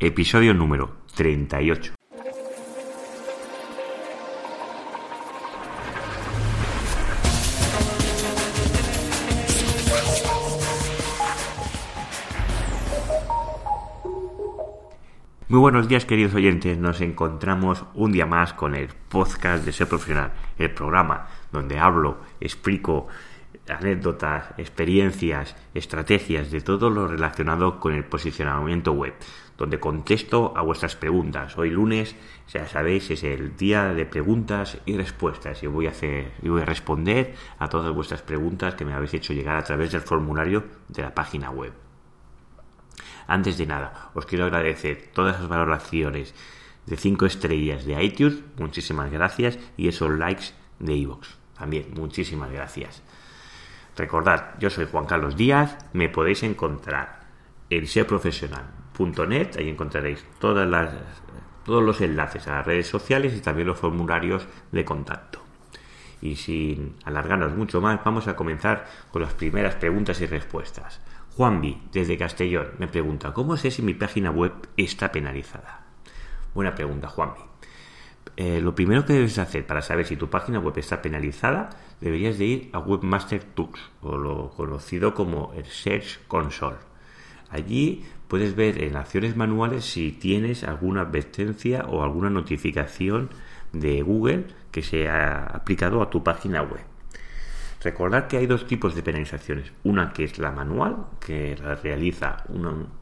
Episodio número 38. Muy buenos días queridos oyentes, nos encontramos un día más con el podcast de Ser Profesional, el programa donde hablo, explico anécdotas, experiencias, estrategias de todo lo relacionado con el posicionamiento web, donde contesto a vuestras preguntas. Hoy lunes, ya sabéis, es el día de preguntas y respuestas y voy a hacer y voy a responder a todas vuestras preguntas que me habéis hecho llegar a través del formulario de la página web. Antes de nada, os quiero agradecer todas las valoraciones de 5 estrellas de iTunes, muchísimas gracias, y esos likes de iVoox, también muchísimas gracias. Recordad, yo soy Juan Carlos Díaz, me podéis encontrar en seoprofesional.net, ahí encontraréis todas las, todos los enlaces a las redes sociales y también los formularios de contacto. Y sin alargarnos mucho más, vamos a comenzar con las primeras preguntas y respuestas. Juanvi, desde Castellón, me pregunta, ¿cómo sé si mi página web está penalizada? Buena pregunta, Juanvi. Eh, lo primero que debes hacer para saber si tu página web está penalizada, deberías de ir a Webmaster Tools, o lo conocido como el Search Console. Allí puedes ver en acciones manuales si tienes alguna advertencia o alguna notificación de Google que se ha aplicado a tu página web. Recordad que hay dos tipos de penalizaciones. Una que es la manual, que la realiza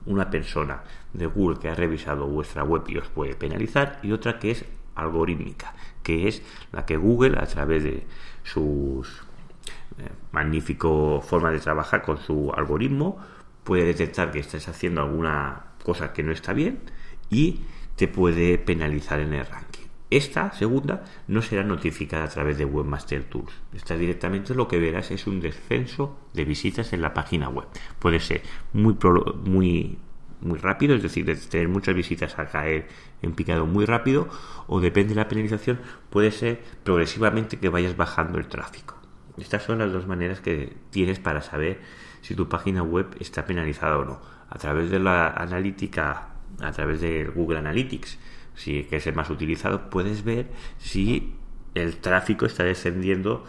una, persona de Google que ha revisado vuestra web y os puede penalizar. Y otra que es algorítmica, que es la que Google, a través de sus eh, magnífico forma de trabajar con su algoritmo, puede detectar que estás haciendo alguna cosa que no está bien y te puede penalizar en el ranking. Esta segunda no será notificada a través de Webmaster Tools. Esta directamente lo que verás es un descenso de visitas en la página web. Puede ser muy, muy muy rápido, es decir, de tener muchas visitas a caer en picado muy rápido, o depende de la penalización, puede ser progresivamente que vayas bajando el tráfico. Estas son las dos maneras que tienes para saber si tu página web está penalizada o no. A través de la analítica, a través de Google Analytics, si que es el más utilizado, puedes ver si el tráfico está descendiendo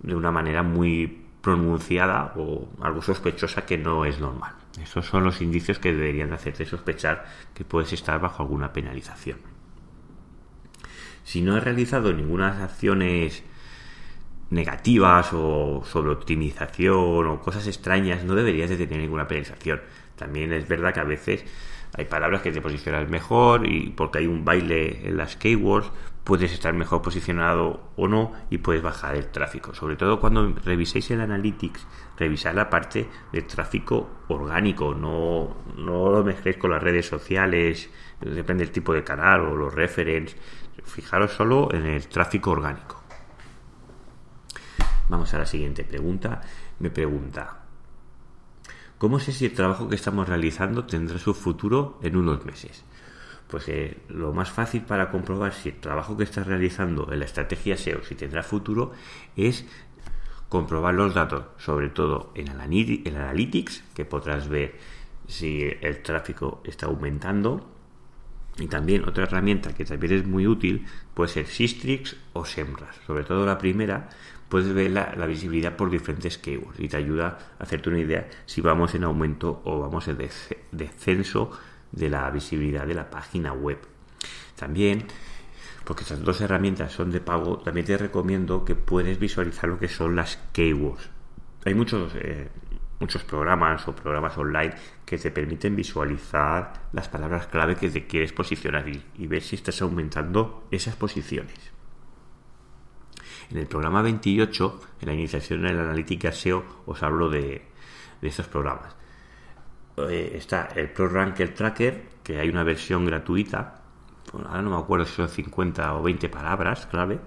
de una manera muy pronunciada o algo sospechosa que no es normal. Esos son los indicios que deberían hacerte sospechar que puedes estar bajo alguna penalización. Si no has realizado ninguna acciones negativas o sobre optimización o cosas extrañas, no deberías de tener ninguna penalización. También es verdad que a veces hay palabras que te posicionas mejor y porque hay un baile en las keywords puedes estar mejor posicionado o no y puedes bajar el tráfico. Sobre todo cuando reviséis el Analytics, revisad la parte de tráfico orgánico, no, no lo mezcléis con las redes sociales, depende del tipo de canal o los referents. Fijaros solo en el tráfico orgánico. Vamos a la siguiente pregunta. Me pregunta, ¿cómo sé si el trabajo que estamos realizando tendrá su futuro en unos meses? Pues eh, lo más fácil para comprobar si el trabajo que estás realizando en la estrategia SEO si tendrá futuro es comprobar los datos, sobre todo en, el Analytics, que podrás ver si el tráfico está aumentando. Y también otra herramienta que también es muy útil puede ser Sistrix o Semras. Sobre todo la primera, puedes ver la, visibilidad por diferentes keywords y te ayuda a hacerte una idea si vamos en aumento o vamos en descenso de la visibilidad de la página web. También, porque estas dos herramientas son de pago, también te recomiendo que puedes visualizar lo que son las keywords. Hay muchos, eh, muchos programas o programas online que te permiten visualizar las palabras clave que te quieres posicionar y, ver si estás aumentando esas posiciones. En el programa 28, en la iniciación en la analítica SEO, os hablo de, de estos programas. Eh, está el Pro Ranker Tracker, que hay una versión gratuita, ahora no me acuerdo si son 50 o 20 palabras clave,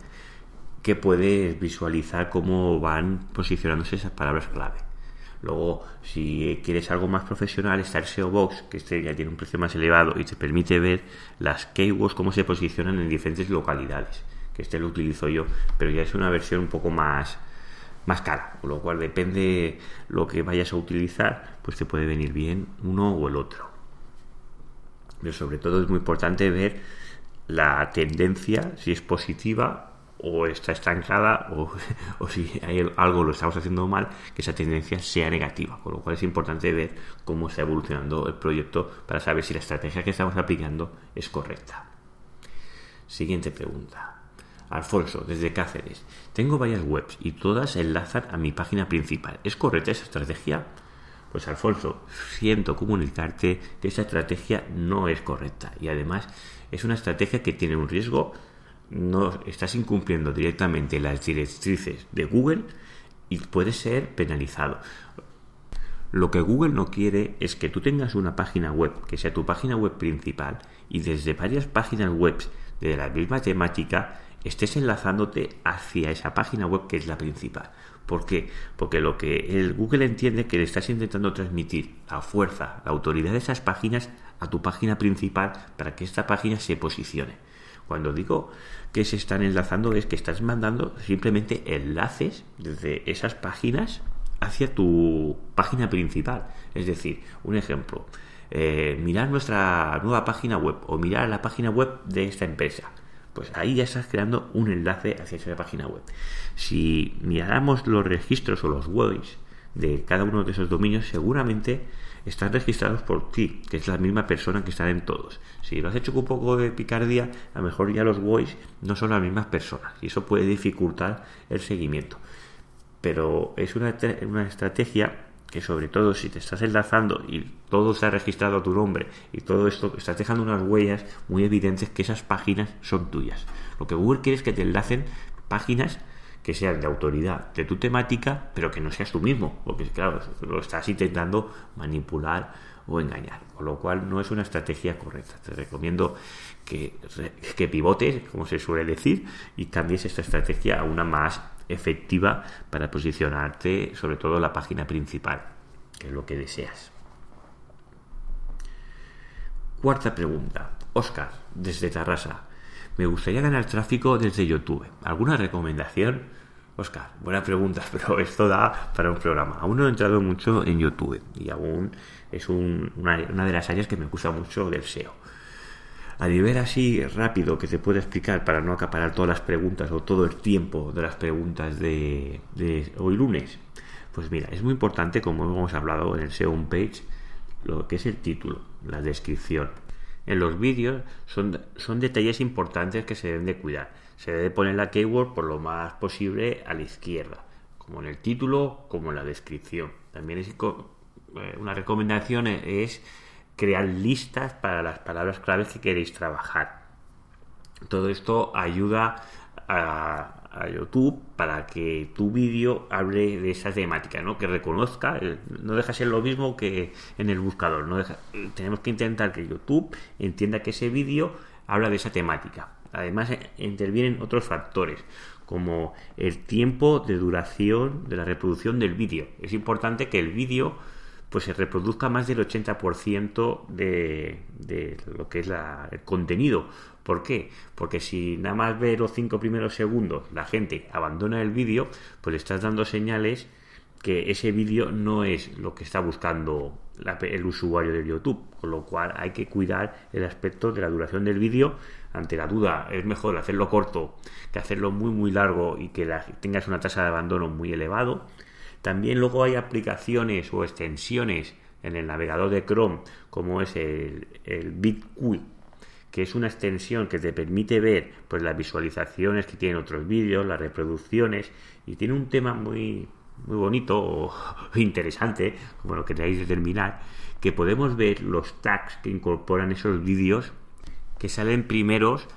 que puedes visualizar cómo van posicionándose esas palabras clave. Luego, si quieres algo más profesional, está el SEO Box, que este ya tiene un precio más elevado y te permite ver las keywords, cómo se posicionan en diferentes localidades. Este lo utilizo yo, pero ya es una versión un poco más, más cara, con lo cual depende lo que vayas a utilizar, pues te puede venir bien uno o el otro. Pero sobre todo es muy importante ver la tendencia, si es positiva o está estancada o, si hay algo lo estamos haciendo mal, que esa tendencia sea negativa. Con lo cual es importante ver cómo está evolucionando el proyecto para saber si la estrategia que estamos aplicando es correcta. Siguiente pregunta. Alfonso, desde Cáceres. Tengo varias webs y todas enlazan a mi página principal. ¿Es correcta esa estrategia? Pues Alfonso, siento comunicarte que esa estrategia no es correcta y además es una estrategia que tiene un riesgo no estás incumpliendo directamente las directrices de Google y puedes ser penalizado. Lo que Google no quiere es que tú tengas una página web que sea tu página web principal y desde varias páginas web de la misma temática estés enlazándote hacia esa página web que es la principal. ¿Por qué? Porque lo que el Google entiende que le estás intentando transmitir la fuerza, la autoridad de esas páginas a tu página principal para que esta página se posicione. Cuando digo que se están enlazando es que estás mandando simplemente enlaces desde esas páginas hacia tu página principal. Es decir, un ejemplo, eh, mirar nuestra nueva página web o mirar la página web de esta empresa. Pues ahí ya estás creando un enlace hacia esa página web. Si miráramos los registros o los webs de cada uno de esos dominios, seguramente están registrados por ti, que es la misma persona que está en todos. Si lo has hecho con un poco de picardía, a lo mejor ya los voice no son las mismas personas y eso puede dificultar el seguimiento. Pero es una, una estrategia que sobre todo si te estás enlazando y todo está registrado a tu nombre y todo esto, estás dejando unas huellas muy evidentes que esas páginas son tuyas. Lo que Google quiere es que te enlacen páginas que sean de autoridad de tu temática, pero que no seas tú mismo, porque claro, lo estás intentando manipular o engañar, con lo cual no es una estrategia correcta. Te recomiendo que, que pivotes, como se suele decir, y cambies esta estrategia a una más efectiva para posicionarte, sobre todo la página principal, que es lo que deseas. Cuarta pregunta. Oscar, desde Tarrasa. Me gustaría ganar tráfico desde YouTube. ¿Alguna recomendación? Oscar, buena pregunta, pero esto da para un programa. Aún no he entrado mucho en YouTube y aún es una, de las áreas que me gusta mucho del SEO. A nivel así rápido que te puedo explicar para no acaparar todas las preguntas o todo el tiempo de las preguntas de, de hoy lunes, pues mira, es muy importante, como hemos hablado en el SEO page, lo que es el título, la descripción, en los vídeos son, son detalles importantes que se deben de cuidar. Se debe poner la keyword por lo más posible a la izquierda, como en el título, como en la descripción. También es eh, una recomendación es crear listas para las palabras claves que queréis trabajar. Todo esto ayuda a, YouTube para que tu vídeo hable de esa temática, ¿no? Que reconozca, eh, no deja ser lo mismo que en el buscador, no tenemos que intentar que YouTube entienda que ese vídeo habla de esa temática. Además, eh, intervienen otros factores, como el tiempo de duración de la reproducción del vídeo. Es importante que el vídeo pues se reproduzca más del 80% de, de, lo que es el contenido. ¿Por qué? Porque si nada más ve los cinco primeros segundos la gente abandona el vídeo, pues le estás dando señales que ese vídeo no es lo que está buscando el usuario de YouTube, con lo cual hay que cuidar el aspecto de la duración del vídeo. Ante la duda, es mejor hacerlo corto que hacerlo muy muy largo y que tengas una tasa de abandono muy elevado. También luego hay aplicaciones o extensiones en el navegador de Chrome, como es el, el BitQuick, que es una extensión que te permite ver pues, las visualizaciones que tienen otros vídeos, las reproducciones, y tiene un tema muy, muy bonito o interesante, como lo que tenéis que terminar, que podemos ver los tags que incorporan esos vídeos que salen primeros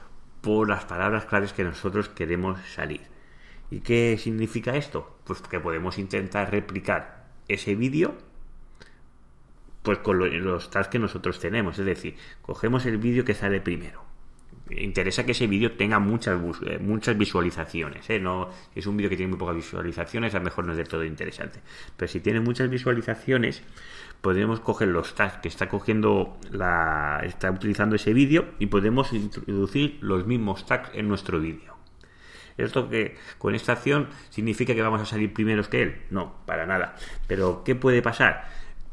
por las palabras claves que nosotros queremos salir. ¿Y qué significa esto? Pues que podemos intentar replicar ese vídeo pues con los tags que nosotros tenemos. Es decir, cogemos el vídeo que sale primero. Interesa que ese vídeo tenga muchas, eh, muchas visualizaciones. ¿eh? No, es un vídeo que tiene muy pocas visualizaciones, a lo mejor no es de todo interesante. Pero si tiene muchas visualizaciones, podemos coger los tags que está cogiendo la, está utilizando ese vídeo y podemos introducir los mismos tags en nuestro vídeo. ¿Esto que con esta acción significa que vamos a salir primeros que él? No, para nada. Pero ¿qué puede pasar?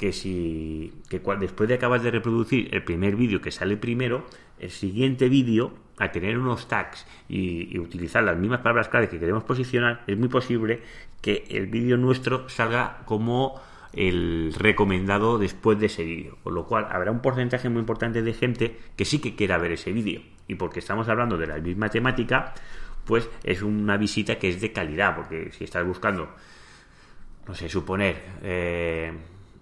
que si que después de acabar de reproducir el primer vídeo que sale primero, el siguiente vídeo, a tener unos tags y, utilizar las mismas palabras clave que queremos posicionar, es muy posible que el vídeo nuestro salga como el recomendado después de ese vídeo. Con lo cual habrá un porcentaje muy importante de gente que sí que quiera ver ese vídeo. Y porque estamos hablando de la misma temática, pues es una visita que es de calidad. Porque si estás buscando, no sé, suponer, eh,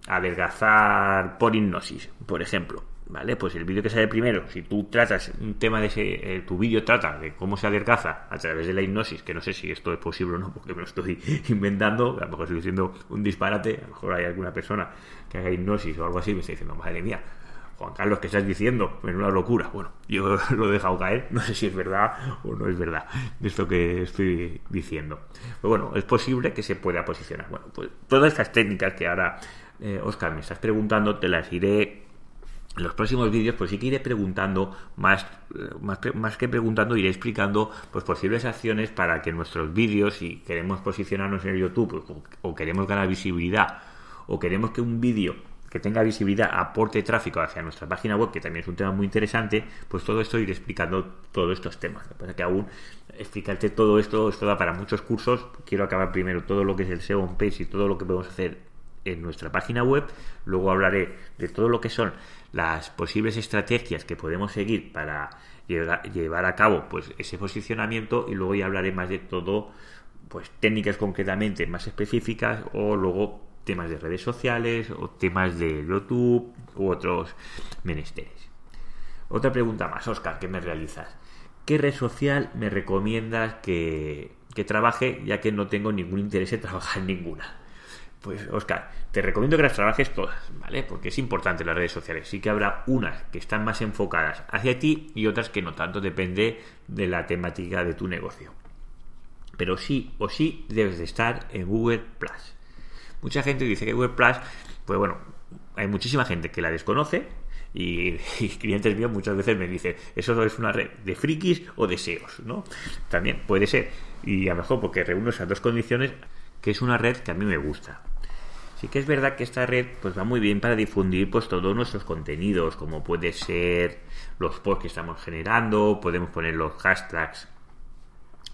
adelgazar por hipnosis, por ejemplo. ¿Vale? Pues el vídeo que sale primero, si tú tratas un tema de ese, eh, tu vídeo trata de cómo se adelgaza a través de la hipnosis, que no sé si esto es posible o no, porque me lo estoy inventando, a lo mejor estoy diciendo un disparate, a lo mejor hay alguna persona que haga hipnosis o algo así, me está diciendo, madre mía, Juan Carlos, ¿qué estás diciendo? Es una locura. Bueno, yo lo he dejado caer, no sé si es verdad o no es verdad esto que estoy diciendo. Pero bueno, es posible que se pueda posicionar. Bueno, pues todas estas técnicas que ahora eh, Oscar, me estás preguntando, te las iré en los próximos vídeos, pues sí que iré preguntando más, eh, más, más, que preguntando, iré explicando pues posibles acciones para que nuestros vídeos, si queremos posicionarnos en YouTube o, o queremos ganar visibilidad o queremos que un vídeo que tenga visibilidad aporte tráfico hacia nuestra página web, que también es un tema muy interesante, pues todo esto iré explicando todos estos temas. Lo que que aún explicarte todo esto, esto da para muchos cursos. Quiero acabar primero todo lo que es el SEO on page y todo lo que podemos hacer en nuestra página web. Luego hablaré de todo lo que son las posibles estrategias que podemos seguir para llevar a cabo pues ese posicionamiento y luego ya hablaré más de todo pues técnicas concretamente más específicas o luego temas de redes sociales o temas de YouTube u otros menesteres. Otra pregunta más, Oscar, que me realizas. ¿Qué red social me recomiendas que, que trabaje ya que no tengo ningún interés en trabajar en ninguna? Pues, Oscar, te recomiendo que las trabajes todas, ¿vale? Porque es importante las redes sociales. Sí que habrá unas que están más enfocadas hacia ti y otras que no tanto, depende de la temática de tu negocio. Pero sí o sí debes de estar en Google Plus. Mucha gente dice que Google pues bueno, hay muchísima gente que la desconoce y, clientes míos muchas veces me dicen, eso es una red de frikis o deseos, ¿no? También puede ser. Y a lo mejor porque reúne esas dos condiciones, que es una red que a mí me gusta. Sí que es verdad que esta red pues va muy bien para difundir pues todos nuestros contenidos, como puede ser los posts que estamos generando, podemos poner los hashtags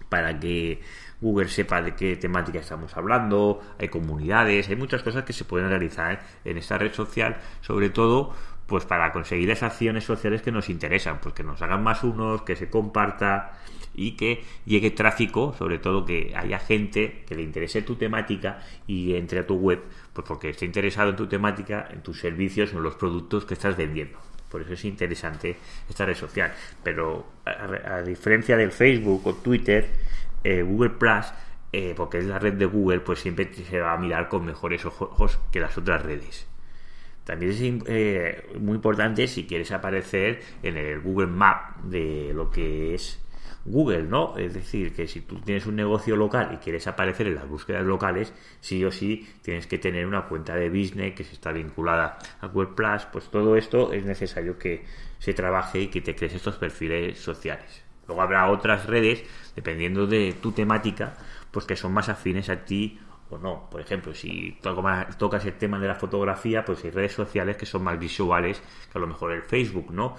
para que Google sepa de qué temática estamos hablando, hay comunidades, hay muchas cosas que se pueden realizar en esta red social, sobre todo pues para conseguir esas acciones sociales que nos interesan, pues que nos hagan más unos, que se comparta y que llegue tráfico, sobre todo que haya gente que le interese tu temática y entre a tu web, pues porque esté interesado en tu temática, en tus servicios, en los productos que estás vendiendo. Por eso es interesante esta red social. Pero a, diferencia del Facebook o Twitter, eh, Google Plus, eh, porque es la red de Google, pues siempre se va a mirar con mejores ojos que las otras redes. También es eh, muy importante si quieres aparecer en el Google Map de lo que es Google, ¿no? Es decir, que si tú tienes un negocio local y quieres aparecer en las búsquedas locales, sí o sí tienes que tener una cuenta de business que se está vinculada a Google Plus, pues todo esto es necesario que se trabaje y que te crees estos perfiles sociales. Luego habrá otras redes, dependiendo de tu temática, pues que son más afines a ti o no. Por ejemplo, si tocas el tema de la fotografía, pues hay redes sociales que son más visuales que a lo mejor el Facebook, ¿no?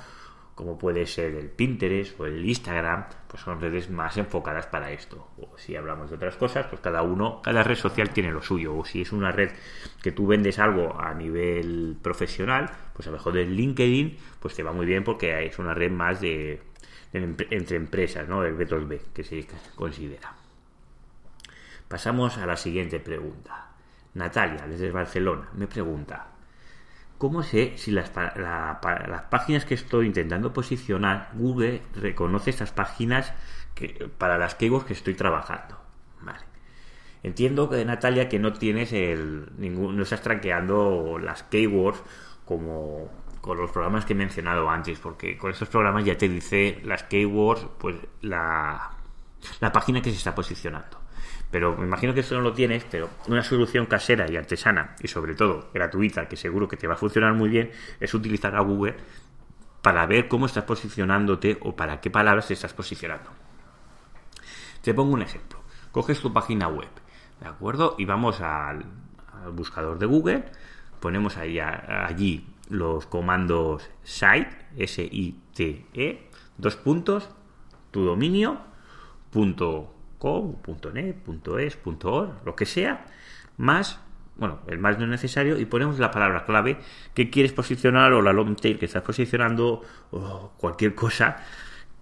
como puede ser el Pinterest o el Instagram, pues son redes más enfocadas para esto. O si hablamos de otras cosas, pues cada uno, cada red social tiene lo suyo. O si es una red que tú vendes algo a nivel profesional, pues a lo mejor de LinkedIn, pues te va muy bien porque es una red más de, entre empresas, ¿no? El B2B, que se considera. Pasamos a la siguiente pregunta. Natalia, desde Barcelona, me pregunta, ¿Cómo sé si las, las páginas que estoy intentando posicionar, Google reconoce estas páginas que, para las keywords que estoy trabajando? Vale. Entiendo que Natalia que no tienes el ningún, no estás traqueando las keywords como con los programas que he mencionado antes, porque con estos programas ya te dice las keywords, pues la, la página que se está posicionando. Pero me imagino que esto no lo tienes, pero una solución casera y artesana y sobre todo gratuita, que seguro que te va a funcionar muy bien, es utilizar a Google para ver cómo estás posicionándote o para qué palabras te estás posicionando. Te pongo un ejemplo. Coges tu página web, ¿de acuerdo? Y vamos al, buscador de Google, ponemos allí los comandos site, S-I-T-E, dos puntos, tu dominio, punto com, punto net, punto es, punto org, lo que sea, más, bueno, el más no es necesario, y ponemos la palabra clave que quieres posicionar o la long tail que estás posicionando o cualquier cosa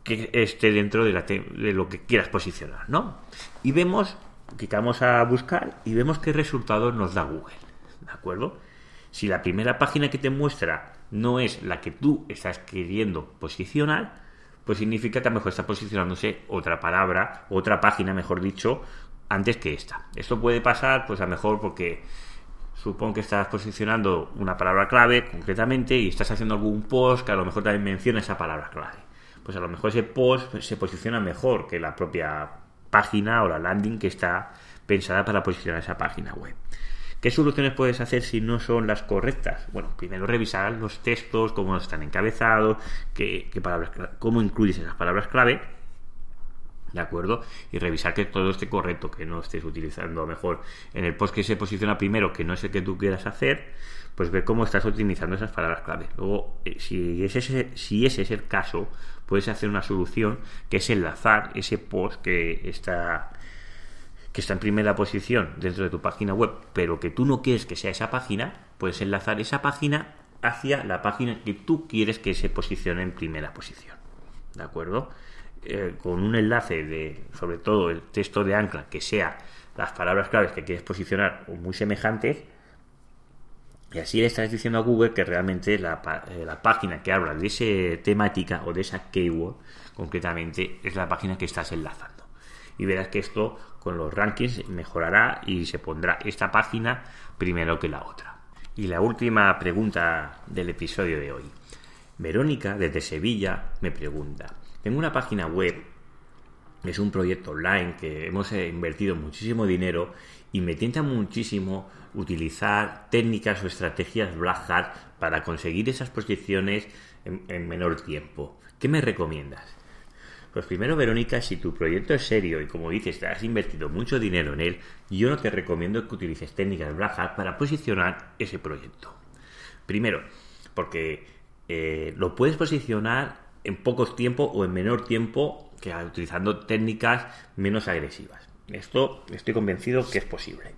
que esté dentro de, la de lo que quieras posicionar, ¿no? Y vemos, clicamos a buscar y vemos qué resultado nos da Google, ¿de acuerdo? Si la primera página que te muestra no es la que tú estás queriendo posicionar, pues significa que a lo mejor está posicionándose otra palabra, otra página, mejor dicho, antes que esta. Esto puede pasar, pues a lo mejor porque supongo que estás posicionando una palabra clave concretamente y estás haciendo algún post que a lo mejor también menciona esa palabra clave. Pues a lo mejor ese post se posiciona mejor que la propia página o la landing que está pensada para posicionar esa página web. ¿Qué soluciones puedes hacer si no son las correctas? Bueno, primero revisar los textos, cómo están encabezados, qué, palabras, cómo incluyes esas palabras clave, ¿de acuerdo? Y revisar que todo esté correcto, que no estés utilizando mejor en el post que se posiciona primero, que no es el que tú quieras hacer, pues ver cómo estás utilizando esas palabras clave. Luego, eh, si ese, si ese es el caso, puedes hacer una solución que es enlazar ese post que está que está en primera posición dentro de tu página web, pero que tú no quieres que sea esa página, puedes enlazar esa página hacia la página que tú quieres que se posicione en primera posición. ¿De acuerdo? Eh, con un enlace de, sobre todo el texto de ancla, que sea las palabras claves que quieres posicionar muy semejantes, y así le estás diciendo a Google que realmente la, eh, la, página que habla de esa temática o de esa keyword, concretamente, es la página que estás enlazando. Y verás que esto con los rankings mejorará y se pondrá esta página primero que la otra. Y la última pregunta del episodio de hoy. Verónica desde Sevilla me pregunta, tengo una página web, es un proyecto online que hemos invertido muchísimo dinero y me tienta muchísimo utilizar técnicas o estrategias Black Hat para conseguir esas posiciones en menor tiempo. ¿Qué me recomiendas? Pues primero, Verónica, si tu proyecto es serio y como dices, te has invertido mucho dinero en él, yo no te recomiendo que utilices técnicas Black para posicionar ese proyecto. Primero, porque eh, lo puedes posicionar en pocos tiempo o en menor tiempo que utilizando técnicas menos agresivas. Esto estoy convencido que es posible.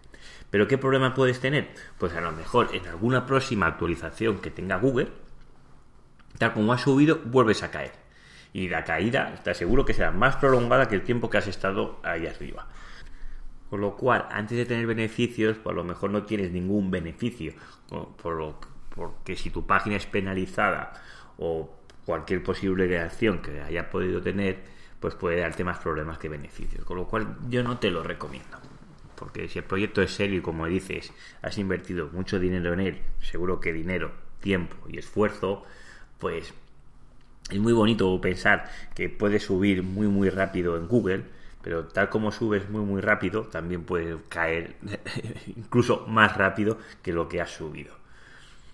Pero ¿qué problema puedes tener? Pues a lo mejor en alguna próxima actualización que tenga Google, tal como ha subido, vuelves a caer y la caída está seguro que será más prolongada que el tiempo que has estado ahí arriba. Con lo cual, antes de tener beneficios, pues a lo mejor no tienes ningún beneficio, por lo, porque si tu página es penalizada o cualquier posible reacción que haya podido tener, pues puede darte más problemas que beneficios. Con lo cual, yo no te lo recomiendo. Porque si el proyecto es serio y como dices, has invertido mucho dinero en él, seguro que dinero, tiempo y esfuerzo, pues es muy bonito pensar que puedes subir muy muy rápido en Google, pero tal como subes muy muy rápido, también puedes caer incluso más rápido que lo que has subido.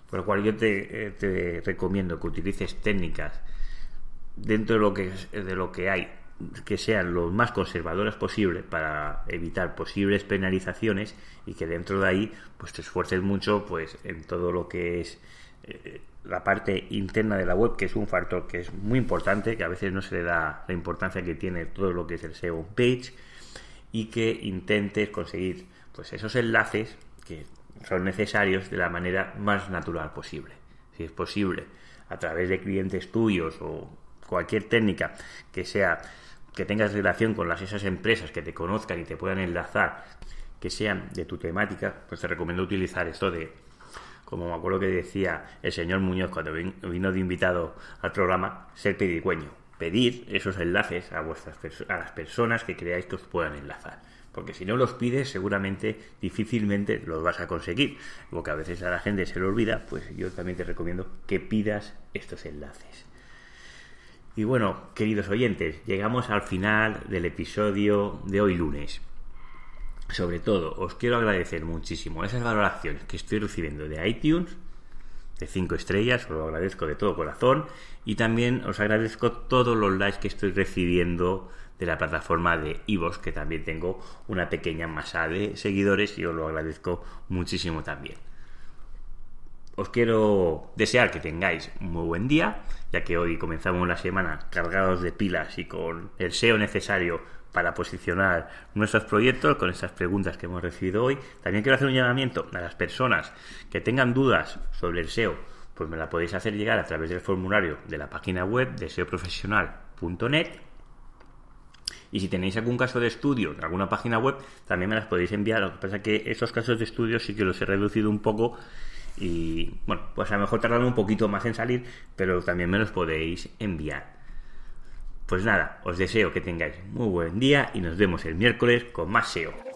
Por lo cual yo te, eh, recomiendo que utilices técnicas dentro de lo que, de lo que hay que sean lo más conservadoras posible para evitar posibles penalizaciones y que dentro de ahí pues te esfuerces mucho pues en todo lo que es eh, la parte interna de la web, que es un factor que es muy importante, que a veces no se le da la importancia que tiene todo lo que es el SEO page, y que intentes conseguir pues esos enlaces que son necesarios de la manera más natural posible. Si es posible, a través de clientes tuyos o cualquier técnica que sea que tengas relación con las esas empresas que te conozcan y te puedan enlazar, que sean de tu temática, pues te recomiendo utilizar esto de como me acuerdo que decía el señor Muñoz cuando vino de invitado al programa, ser pedigüeño. Pedir esos enlaces a, vuestras, a las personas que creáis que os puedan enlazar. Porque si no los pides, seguramente difícilmente los vas a conseguir. Porque a veces a la gente se le olvida, pues yo también te recomiendo que pidas estos enlaces. Y bueno, queridos oyentes, llegamos al final del episodio de hoy lunes sobre todo, os quiero agradecer muchísimo esas valoraciones que estoy recibiendo de iTunes, de 5 estrellas, os lo agradezco de todo corazón, y también os agradezco todos los likes que estoy recibiendo de la plataforma de Ivos, que también tengo una pequeña masa de seguidores y os lo agradezco muchísimo también. os quiero desear que tengáis un muy buen día, ya que hoy comenzamos la semana cargados de pilas y con el SEO necesario para posicionar nuestros proyectos con estas preguntas que hemos recibido hoy. También quiero hacer un llamamiento a las personas que tengan dudas sobre el SEO, pues me la podéis hacer llegar a través del formulario de la página web de seoprofesional.net. Y si tenéis algún caso de estudio en alguna página web, también me las podéis enviar. Lo que pasa es que esos casos de estudio sí que los he reducido un poco y bueno, pues a lo mejor tardan un poquito más en salir, pero también me los podéis enviar. Pues nada, os deseo que tengáis muy buen día y nos vemos el miércoles con más SEO.